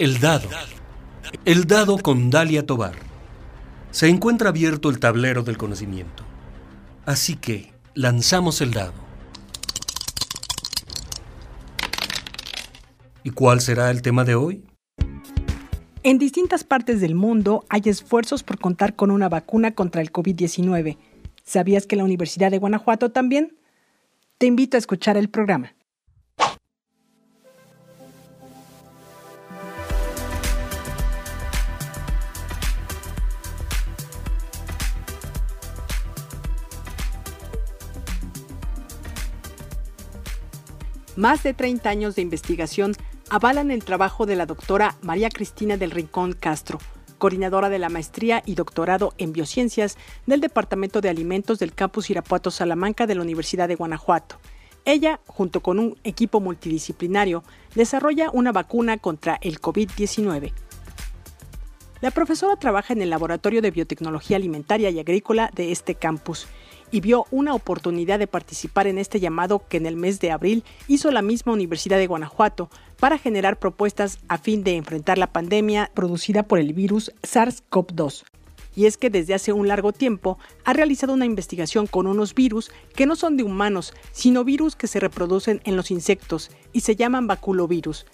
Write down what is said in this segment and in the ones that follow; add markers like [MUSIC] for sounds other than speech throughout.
El dado. El dado con Dalia Tobar. Se encuentra abierto el tablero del conocimiento. Así que lanzamos el dado. ¿Y cuál será el tema de hoy? En distintas partes del mundo hay esfuerzos por contar con una vacuna contra el COVID-19. ¿Sabías que la Universidad de Guanajuato también? Te invito a escuchar el programa. Más de 30 años de investigación avalan el trabajo de la doctora María Cristina del Rincón Castro, coordinadora de la maestría y doctorado en biociencias del Departamento de Alimentos del Campus Irapuato Salamanca de la Universidad de Guanajuato. Ella, junto con un equipo multidisciplinario, desarrolla una vacuna contra el COVID-19. La profesora trabaja en el Laboratorio de Biotecnología Alimentaria y Agrícola de este campus y vio una oportunidad de participar en este llamado que en el mes de abril hizo la misma Universidad de Guanajuato para generar propuestas a fin de enfrentar la pandemia producida por el virus SARS-CoV-2. Y es que desde hace un largo tiempo ha realizado una investigación con unos virus que no son de humanos, sino virus que se reproducen en los insectos y se llaman baculovirus,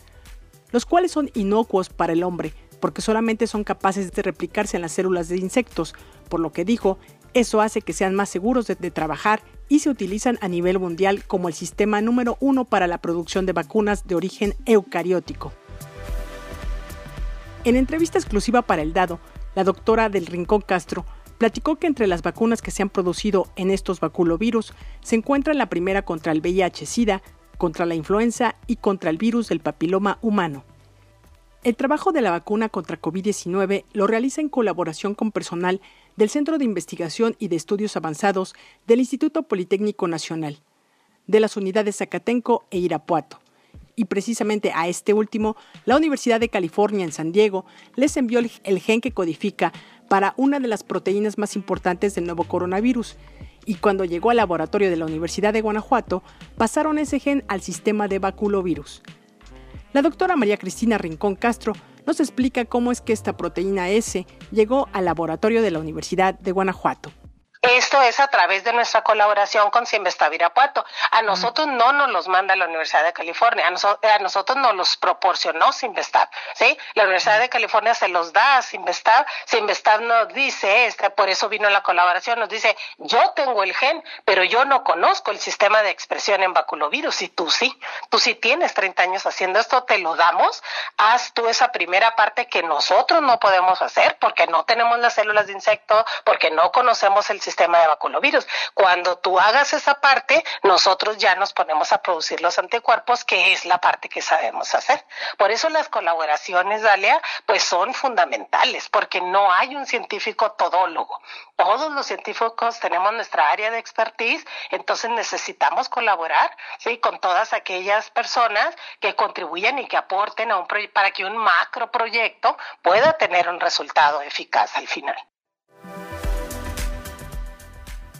los cuales son inocuos para el hombre, porque solamente son capaces de replicarse en las células de insectos, por lo que dijo eso hace que sean más seguros de, trabajar y se utilizan a nivel mundial como el sistema número uno para la producción de vacunas de origen eucariótico. En entrevista exclusiva para El Dado, la doctora del Rincón Castro platicó que entre las vacunas que se han producido en estos baculovirus se encuentra la primera contra el VIH-Sida, contra la influenza y contra el virus del papiloma humano. El trabajo de la vacuna contra COVID-19 lo realiza en colaboración con personal del Centro de Investigación y de Estudios Avanzados del Instituto Politécnico Nacional, de las unidades Zacatenco e Irapuato. Y precisamente a este último, la Universidad de California en San Diego les envió el gen que codifica para una de las proteínas más importantes del nuevo coronavirus. Y cuando llegó al laboratorio de la Universidad de Guanajuato, pasaron ese gen al sistema de baculovirus. La doctora María Cristina Rincón Castro nos explica cómo es que esta proteína S llegó al laboratorio de la Universidad de Guanajuato. Esto es a través de nuestra colaboración con Simvestab Irapuato. A nosotros no nos los manda la Universidad de California, a, nosotros nos los proporcionó Simvestab, ¿sí? La Universidad de California se los da a Simvestab, Simvestab nos dice, este, por eso vino la colaboración, nos dice, yo tengo el gen, pero yo no conozco el sistema de expresión en baculovirus, y tú sí, tú sí tienes 30 años haciendo esto, te lo damos, haz tú esa primera parte que nosotros no podemos hacer porque no tenemos las células de insecto, porque no conocemos el sistema sistema de vaculovirus. Cuando tú hagas esa parte, nosotros ya nos ponemos a producir los anticuerpos, que es la parte que sabemos hacer. Por eso las colaboraciones, Dalia, pues son fundamentales, porque no hay un científico todólogo. Todos los científicos tenemos nuestra área de expertise, entonces necesitamos colaborar, ¿sí? Con todas aquellas personas que contribuyen y que aporten a un para que un macro proyecto pueda tener un resultado eficaz al final.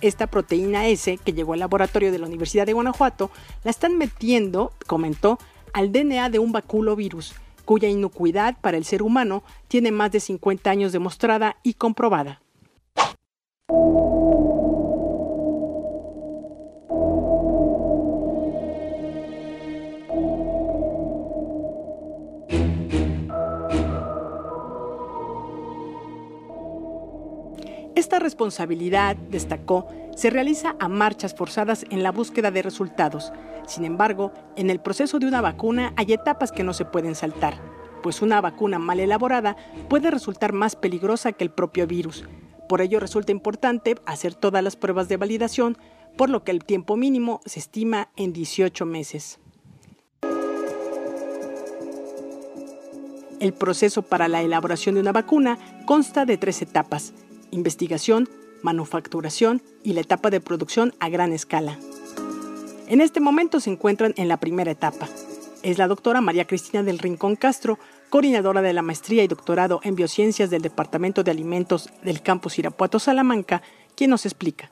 Esta proteína S que llegó al laboratorio de la Universidad de Guanajuato la están metiendo, comentó, al DNA de un baculovirus, cuya inocuidad para el ser humano tiene más de 50 años demostrada y comprobada. Esta responsabilidad, destacó, se realiza a marchas forzadas en la búsqueda de resultados. Sin embargo, en el proceso de una vacuna hay etapas que no se pueden saltar, pues una vacuna mal elaborada puede resultar más peligrosa que el propio virus. Por ello resulta importante hacer todas las pruebas de validación, por lo que el tiempo mínimo se estima en 18 meses. El proceso para la elaboración de una vacuna consta de tres etapas investigación, manufacturación y la etapa de producción a gran escala. En este momento se encuentran en la primera etapa. Es la doctora María Cristina del Rincón Castro, coordinadora de la maestría y doctorado en biociencias del Departamento de Alimentos del campus Irapuato Salamanca, quien nos explica.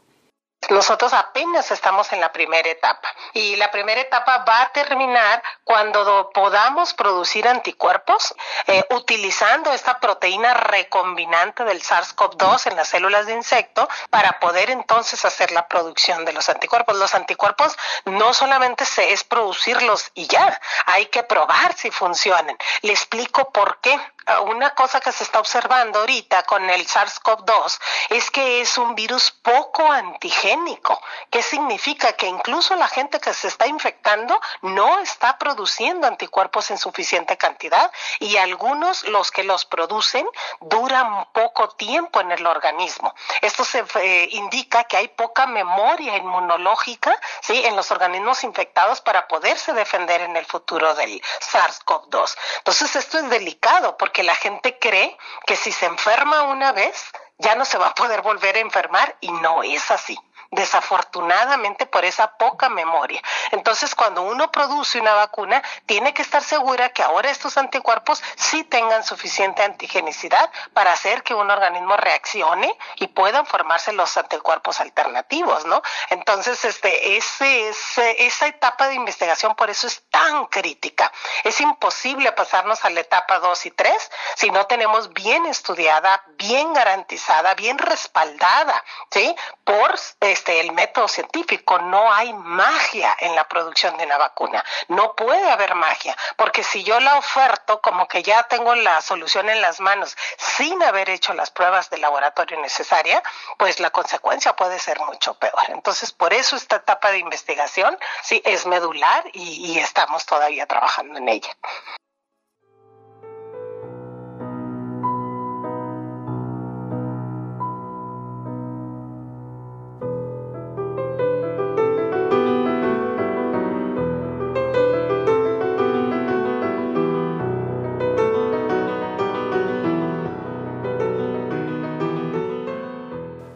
Nosotros apenas estamos en la primera etapa y la primera etapa va a terminar cuando podamos producir anticuerpos eh, utilizando esta proteína recombinante del SARS-CoV-2 en las células de insecto para poder entonces hacer la producción de los anticuerpos. Los anticuerpos no solamente se es producirlos y ya, hay que probar si funcionan. Le explico por qué. Ah, una cosa que se está observando ahorita con el SARS-CoV-2 es que es un virus poco antigénico. ¿Qué significa? Que incluso la gente que se está infectando no está produciendo anticuerpos en suficiente cantidad y algunos, los que los producen, duran poco tiempo en el organismo. Esto se eh, indica que hay poca memoria inmunológica ¿sí? en los organismos infectados para poderse defender en el futuro del SARS-CoV-2. Entonces esto es delicado porque que la gente cree que si se enferma una vez, ya no se va a poder volver a enfermar y no es así desafortunadamente por esa poca memoria. Entonces, cuando uno produce una vacuna, tiene que estar segura que ahora estos anticuerpos sí tengan suficiente antigenicidad para hacer que un organismo reaccione y puedan formarse los anticuerpos alternativos, ¿no? Entonces, este, esa etapa de investigación por eso es tan crítica. Es imposible pasarnos a la etapa 2 y 3 si no tenemos bien estudiada, bien garantizada, bien respaldada, ¿sí? Por este, este, el método científico. No hay magia en la producción de una vacuna. No puede haber magia, porque si yo la oferto como que ya tengo la solución en las manos sin haber hecho las pruebas de laboratorio necesarias, pues la consecuencia puede ser mucho peor. Entonces, por eso esta etapa de investigación sí es medular y estamos todavía trabajando en ella.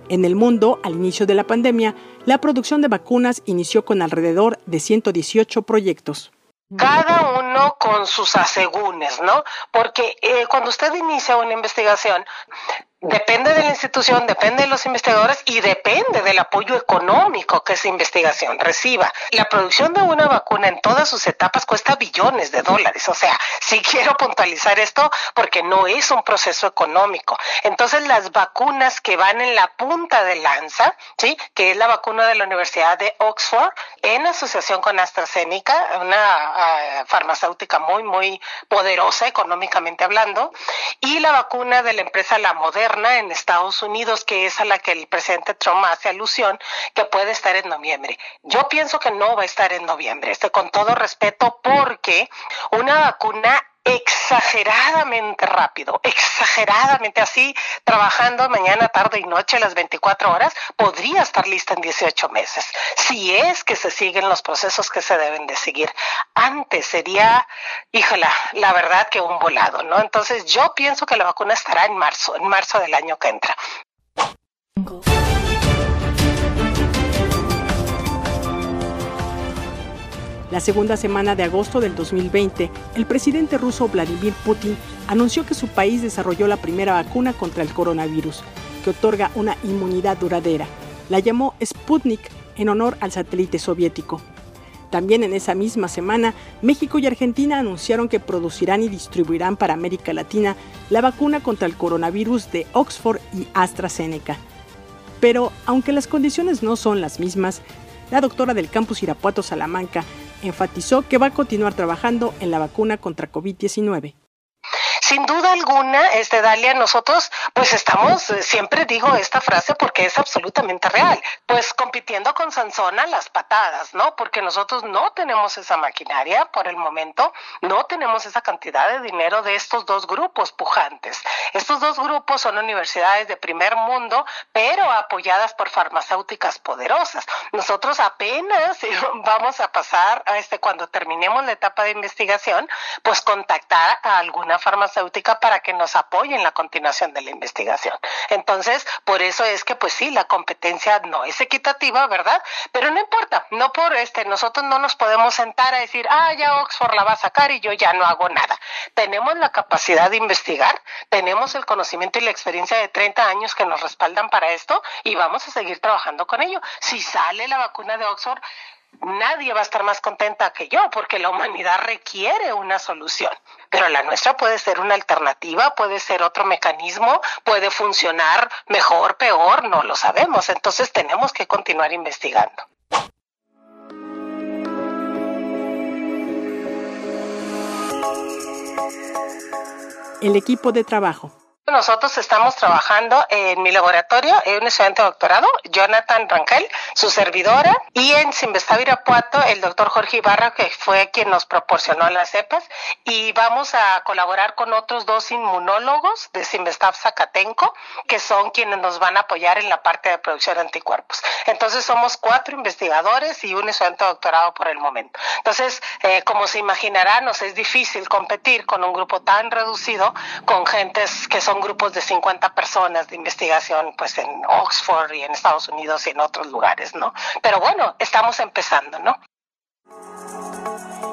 En el mundo, al inicio de la pandemia, la producción de vacunas inició con alrededor de 118 proyectos. Cada uno con sus asegúnes, ¿no? Porque eh, cuando usted inicia una investigación, Depende de la institución, depende de los investigadores y depende del apoyo económico que esa investigación reciba. La producción de una vacuna en todas sus etapas cuesta billones de dólares. O sea, [LAUGHS] sí quiero puntualizar esto porque no es un proceso económico. Entonces, las vacunas que van en la punta de lanza, ¿sí? Que es la vacuna de la Universidad de Oxford en asociación con AstraZeneca, una ah, farmacéutica muy, muy poderosa económicamente hablando, y la vacuna de la empresa La Moderna en Estados Unidos, que es a la que el presidente Trump hace alusión, que puede estar en noviembre. Yo pienso que no va a estar en noviembre, este, con todo respeto, porque una vacuna exageradamente rápido, exageradamente así, trabajando mañana, tarde y noche las 24 horas, podría estar lista en 18 meses, si es que se siguen los procesos que se deben de seguir. Antes sería, híjola, la verdad que un volado, ¿no? Entonces yo pienso que la vacuna estará en marzo, en marzo del año que entra. La segunda semana de agosto del 2020, el presidente ruso Vladimir Putin anunció que su país desarrolló la primera vacuna contra el coronavirus, que otorga una inmunidad duradera. La llamó Sputnik en honor al satélite soviético. También en esa misma semana, México y Argentina anunciaron que producirán y distribuirán para América Latina la vacuna contra el coronavirus de Oxford y AstraZeneca. Pero, aunque las condiciones no son las mismas, la doctora del campus Irapuato Salamanca enfatizó que va a continuar trabajando en la vacuna contra COVID-19 sin duda alguna, este Dalia, nosotros pues estamos, eh, siempre digo esta frase porque es absolutamente real, pues compitiendo con Sansón a las patadas, ¿no? Porque nosotros no tenemos esa maquinaria por el momento, no tenemos esa cantidad de dinero de estos dos grupos pujantes. Estos dos grupos son universidades de primer mundo, pero apoyadas por farmacéuticas poderosas. Nosotros apenas [LAUGHS] vamos a pasar a este cuando terminemos la etapa de investigación, pues contactar a alguna farmacéutica para que nos apoye en la continuación de la investigación. Entonces, por eso es que, pues sí, la competencia no es equitativa, ¿verdad? Pero no importa, no por este, nosotros no nos podemos sentar a decir, ah, ya Oxford la va a sacar y yo ya no hago nada. tenemos la capacidad de investigar, tenemos el conocimiento y la experiencia de 30 años que nos respaldan para esto y vamos a seguir trabajando con ello. Si sale la vacuna de Oxford, nadie va a estar más contenta que yo porque la humanidad requiere una solución. Pero la nuestra puede ser una alternativa, puede ser otro mecanismo, puede funcionar mejor, peor, no lo sabemos. Entonces tenemos que continuar investigando. El equipo de trabajo. Nosotros estamos trabajando en mi laboratorio, en un estudiante de doctorado, Jonathan Rangel, su servidora, y en Simvestab Irapuato, el doctor Jorge Ibarra, que fue quien nos proporcionó las cepas, y vamos a colaborar con otros dos inmunólogos de Simvestab Zacatenco, que son quienes nos van a apoyar en la parte de producción de anticuerpos. Entonces somos cuatro investigadores y un estudiante de doctorado por el momento. Entonces, eh, como se imaginarán, nos es difícil competir con un grupo tan reducido, con gentes que son grupos de 50 personas de investigación pues en Oxford y en Estados Unidos y en otros lugares, ¿no? Pero bueno, estamos empezando, ¿no?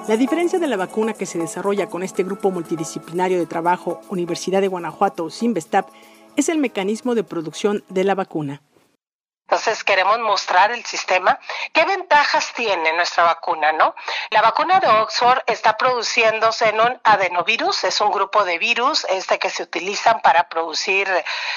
La diferencia de la vacuna que se desarrolla con este grupo multidisciplinario de trabajo Universidad de Guanajuato, Simvestab, es el mecanismo de producción de la vacuna. Entonces queremos mostrar el sistema. ¿Qué ventajas tiene nuestra vacuna, no? La vacuna de Oxford está produciéndose en un adenovirus, es un grupo de virus este que se utilizan para producir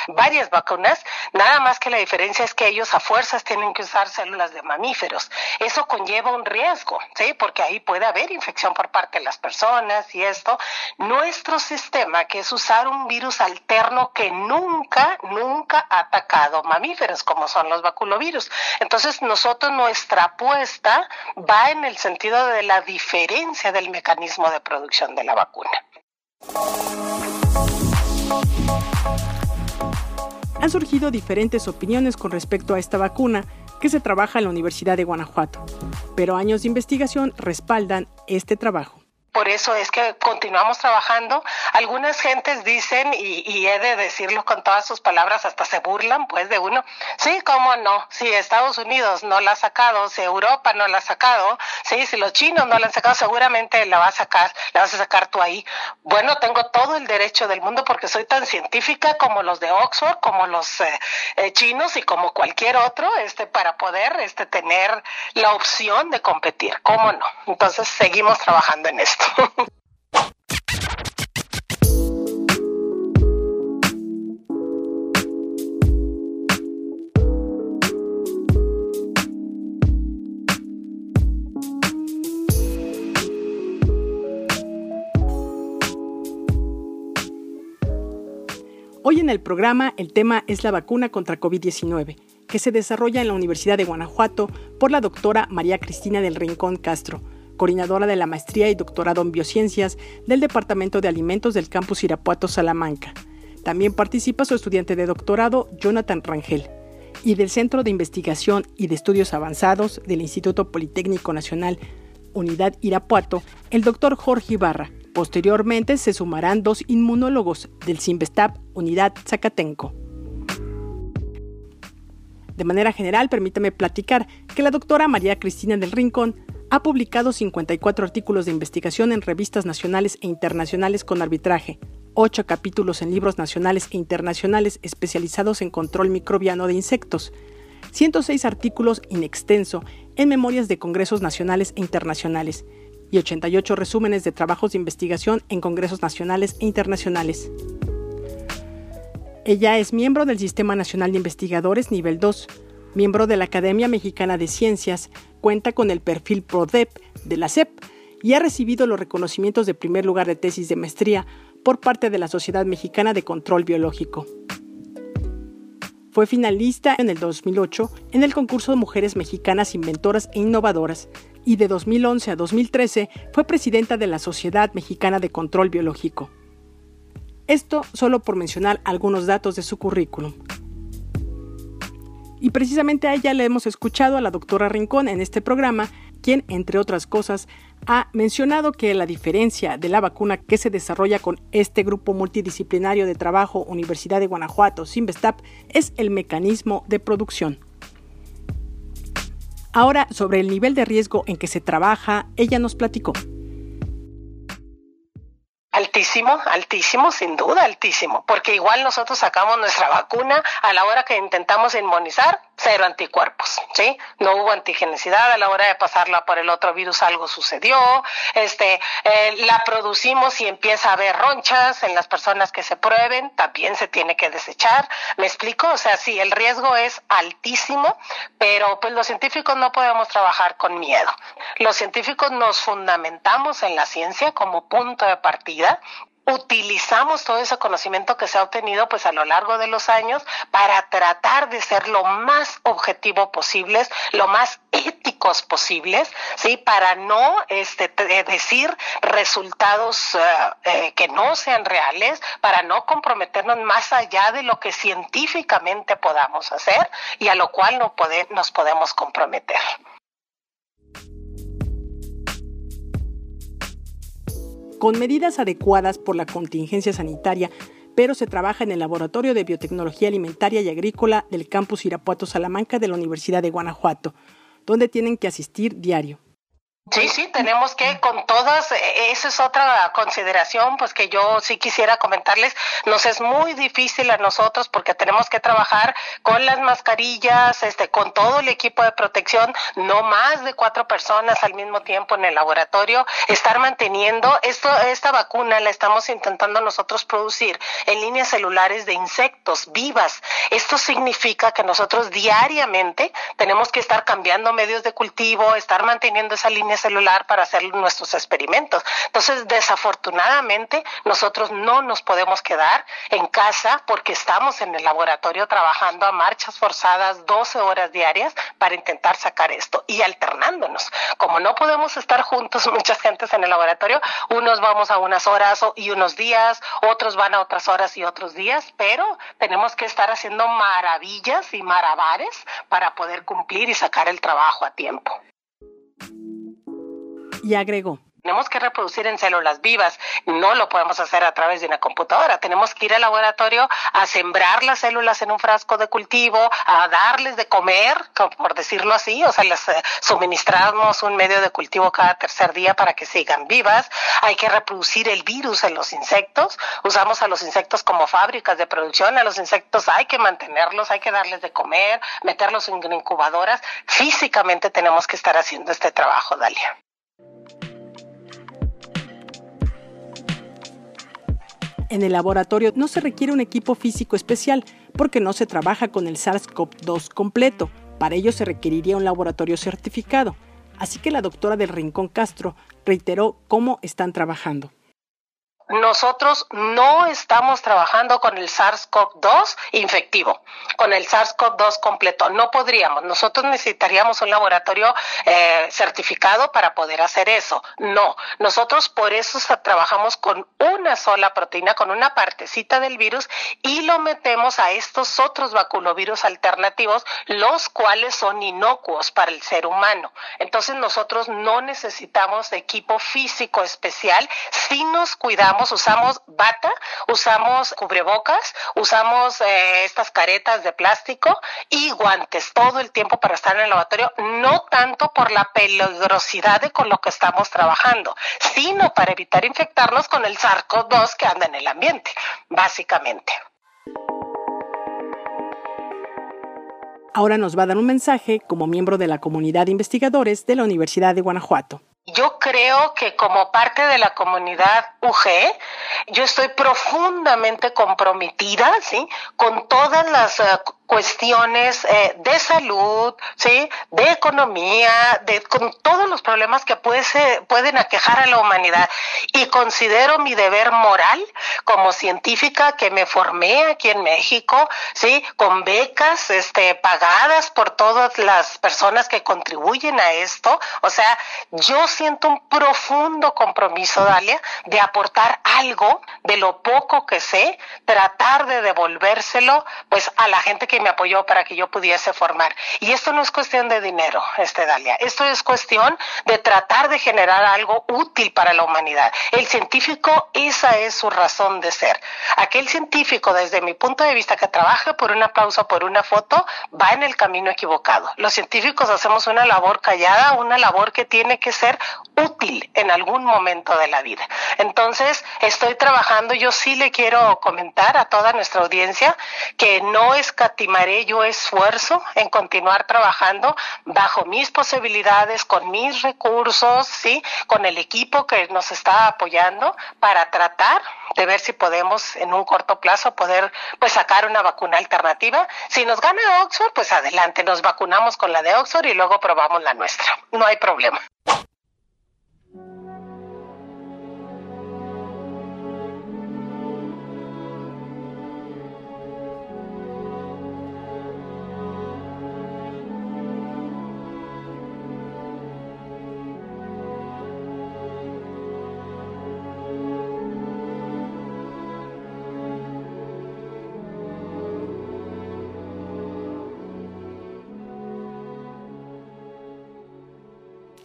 varias vacunas, nada más que la diferencia es que ellos a fuerzas tienen que usar células de mamíferos. Eso conlleva un riesgo, ¿sí? Porque ahí puede haber infección por parte de las personas y esto. Nuestro sistema, que es usar un virus alterno que nunca, nunca ha atacado mamíferos, como son los vaculovirus. Entonces, nosotros nuestra apuesta va en el sentido de la diferencia del mecanismo de producción de la vacuna. Han surgido diferentes opiniones con respecto a esta vacuna que se trabaja en la Universidad de Guanajuato, pero años de investigación respaldan este trabajo por eso es que continuamos trabajando. Algunas gentes dicen, y, he de decirlo con todas sus palabras, hasta se burlan pues de uno, sí, cómo no, si Estados Unidos no la ha sacado, si Europa no la ha sacado, sí, si los chinos no la han sacado, seguramente la va a sacar, la vas a sacar tú ahí. Bueno, tengo todo el derecho del mundo porque soy tan científica como los de Oxford, como los eh, eh, chinos y como cualquier otro, este, para poder este, tener la opción de competir, cómo no. Entonces seguimos trabajando en Hoy en el programa el tema es la vacuna contra COVID-19, que se desarrolla en la Universidad de Guanajuato por la doctora María Cristina del Rincón Castro coordinadora de la maestría y doctorado en biociencias del Departamento de Alimentos del campus Irapuato Salamanca. También participa su estudiante de doctorado, Jonathan Rangel, y del Centro de Investigación y de Estudios Avanzados del Instituto Politécnico Nacional, Unidad Irapuato, el doctor Jorge Ibarra. Posteriormente se sumarán dos inmunólogos del CIMBESTAP, Unidad Zacatenco. De manera general, permítame platicar que la doctora María Cristina del Rincón ha publicado 54 artículos de investigación en revistas nacionales e internacionales con arbitraje, 8 capítulos en libros nacionales e internacionales especializados en control microbiano de insectos, 106 artículos in extenso en memorias de congresos nacionales e internacionales y 88 resúmenes de trabajos de investigación en congresos nacionales e internacionales. Ella es miembro del Sistema Nacional de Investigadores Nivel 2, miembro de la Academia Mexicana de Ciencias, cuenta con el perfil PRODEP de la CEP y ha recibido los reconocimientos de primer lugar de tesis de maestría por parte de la Sociedad Mexicana de Control Biológico. Fue finalista en el 2008 en el concurso de Mujeres Mexicanas Inventoras e Innovadoras y de 2011 a 2013 fue presidenta de la Sociedad Mexicana de Control Biológico. Esto solo por mencionar algunos datos de su currículum. Y precisamente a ella le hemos escuchado a la doctora Rincón en este programa, quien, entre otras cosas, ha mencionado que la diferencia de la vacuna que se desarrolla con este grupo multidisciplinario de trabajo Universidad de Guanajuato, Simvestap, es el mecanismo de producción. Ahora, sobre el nivel de riesgo en que se trabaja, ella nos platicó Altísimo, altísimo, sin duda, altísimo, porque igual nosotros sacamos nuestra vacuna a la hora que intentamos inmunizar, cero anticuerpos, ¿sí? No hubo antigenicidad a la hora de pasarla por el otro virus, algo sucedió, este, eh, la producimos y empieza a haber ronchas en las personas que se prueben, también se tiene que desechar, ¿me explico? O sea, sí, el riesgo es altísimo, pero pues los científicos no podemos trabajar con miedo. Los científicos nos fundamentamos en la ciencia como punto de partida utilizamos todo ese conocimiento que se ha obtenido pues a lo largo de los años para tratar de ser lo más objetivo posibles, lo más éticos posibles, sí, para no este decir resultados eh, eh, que no sean reales, para no comprometernos más allá de lo que científicamente podamos hacer y a lo cual no nos podemos comprometer. Con medidas adecuadas por la contingencia sanitaria, pero se trabaja en el Laboratorio de Biotecnología Alimentaria y Agrícola del campus Irapuato Salamanca de la Universidad de Guanajuato, donde tienen que asistir diario. Sí, sí, tenemos que con todas, eh, esa es otra consideración, pues que yo sí quisiera comentarles, nos es muy difícil a nosotros porque tenemos que trabajar con las mascarillas, este, con todo el equipo de protección, no más de cuatro personas al mismo tiempo en el laboratorio, estar manteniendo esto, esta vacuna la estamos intentando nosotros producir en líneas celulares de insectos vivas. Esto significa que nosotros diariamente tenemos que estar cambiando medios de cultivo, estar manteniendo esa línea celular para hacer nuestros experimentos. Entonces, desafortunadamente, nosotros no nos podemos quedar en casa porque estamos en el laboratorio trabajando a marchas forzadas 12 horas diarias para intentar sacar esto y alternándonos. Como no podemos estar juntos [LAUGHS] muchas gentes en el laboratorio, unos vamos a unas horas y unos días, otros van a otras horas y otros días, pero tenemos que estar haciendo maravillas y marabares para poder cumplir y sacar el trabajo a tiempo y agregó. Tenemos que reproducir en células vivas, no lo podemos hacer a través de una computadora. Tenemos que ir al laboratorio a sembrar las células en un frasco de cultivo, a darles de comer, por decirlo así, o sea, les eh, suministramos un medio de cultivo cada tercer día para que sigan vivas. Hay que reproducir el virus en los insectos. Usamos a los insectos como fábricas de producción. A los insectos hay que mantenerlos, hay que darles de comer, meterlos en incubadoras. Físicamente tenemos que estar haciendo este trabajo, Dalia. En el laboratorio no se requiere un equipo físico especial porque no se trabaja con el SARS-CoV-2 completo. Para ello se requeriría un laboratorio certificado. Así que la doctora del Rincón Castro reiteró cómo están trabajando nosotros no estamos trabajando con el SARS-CoV-2 infectivo, con el SARS-CoV-2 completo. No podríamos. Nosotros necesitaríamos un laboratorio eh, certificado para poder hacer eso. No. Nosotros por eso trabajamos con una sola proteína, con una partecita del virus y lo metemos a estos otros vaculovirus alternativos, los cuales son inocuos para el ser humano. Entonces nosotros no necesitamos equipo físico especial si nos cuidamos usamos bata, usamos cubrebocas, usamos eh, estas caretas de plástico y guantes todo el tiempo para estar en el laboratorio, no tanto por la peligrosidad de con lo que estamos trabajando, sino para evitar infectarnos con el SARS-CoV-2 que anda en el ambiente, básicamente. Ahora nos va a dar un mensaje como miembro de la comunidad de investigadores de la Universidad de Guanajuato. Yo creo que como parte de la comunidad UG, yo estoy profundamente comprometida, ¿sí? Con todas las uh, cuestiones eh, de salud, ¿sí? De economía, de con todos los problemas que puede pueden aquejar a la humanidad. Y considero mi deber moral como científica que me formé aquí en México, ¿sí? Con becas, este, pagadas por todas las personas que contribuyen a esto. O sea, yo siento un profundo compromiso, Dalia, de aportar algo de lo poco que sé, tratar de devolvérselo, pues, a la gente que me apoyó para que yo pudiese formar. Y esto no es cuestión de dinero, este Dalia. Esto es cuestión de tratar de generar algo útil para la humanidad. El científico, esa es su razón de ser. Aquel científico, desde mi punto de vista, que trabaja por un aplauso, por una foto, va en el camino equivocado. Los científicos hacemos una labor callada, una labor que tiene que ser útil en algún momento de la vida. Entonces, estoy trabajando, yo sí le quiero comentar a toda nuestra audiencia que no escatimaré yo esfuerzo en continuar trabajando bajo mis posibilidades, con mis recursos, ¿sí? con el equipo que nos está apoyando para tratar de ver si podemos en un corto plazo poder pues sacar una vacuna alternativa. Si nos gana Oxford, pues adelante, nos vacunamos con la de Oxford y luego probamos la nuestra. No hay problema.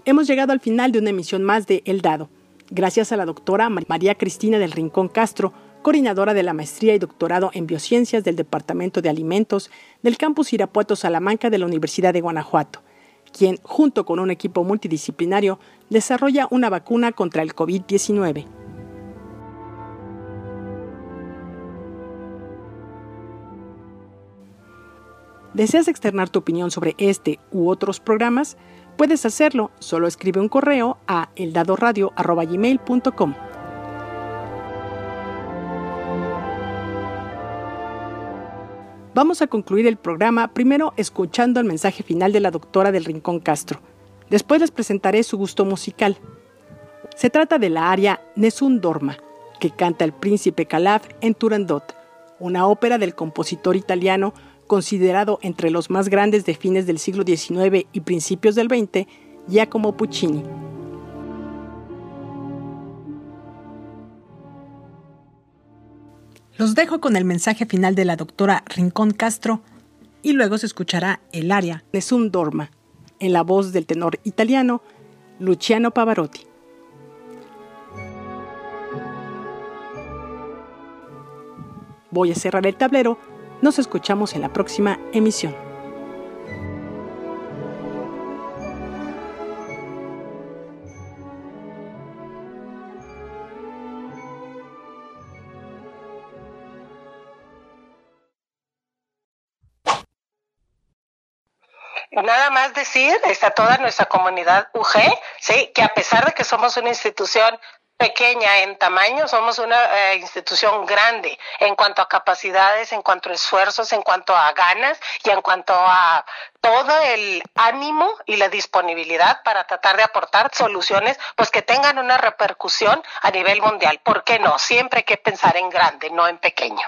Hemos llegado al final de una emisión más de El Dado. Gracias a la doctora María Cristina del Rincón Castro, coordinadora de la maestría y doctorado en biociencias del Departamento de Alimentos del campus Irapuato Salamanca de la Universidad de Guanajuato, quien, junto con un equipo multidisciplinario, desarrolla una vacuna contra el COVID-19. ¿Deseas externar tu opinión sobre este u otros programas? Puedes hacerlo, solo escribe un correo a eldadoradio.com. Vamos a concluir el programa primero escuchando el mensaje final de la doctora del Rincón Castro. Después les presentaré su gusto musical. Se trata de la aria Nessun Dorma, que canta el príncipe Calaf en Turandot, una ópera del compositor italiano considerado entre los más grandes de fines del siglo XIX y principios del XX, Giacomo Puccini. Los dejo con el mensaje final de la doctora Rincón Castro y luego se escuchará el aria Nessun Dorma, en la voz del tenor italiano Luciano Pavarotti. Voy a cerrar el tablero nos escuchamos en la próxima emisión. nada más decir a toda nuestra comunidad UG, sí, que a pesar de que somos una institución pequeña en tamaño, somos una eh, institución grande en cuanto a capacidades, en cuanto a esfuerzos, en cuanto a ganas y en cuanto a todo el ánimo y la disponibilidad para tratar de aportar soluciones pues que tengan una repercusión a nivel mundial. ¿Por qué no? Siempre hay que pensar en grande, no en pequeño.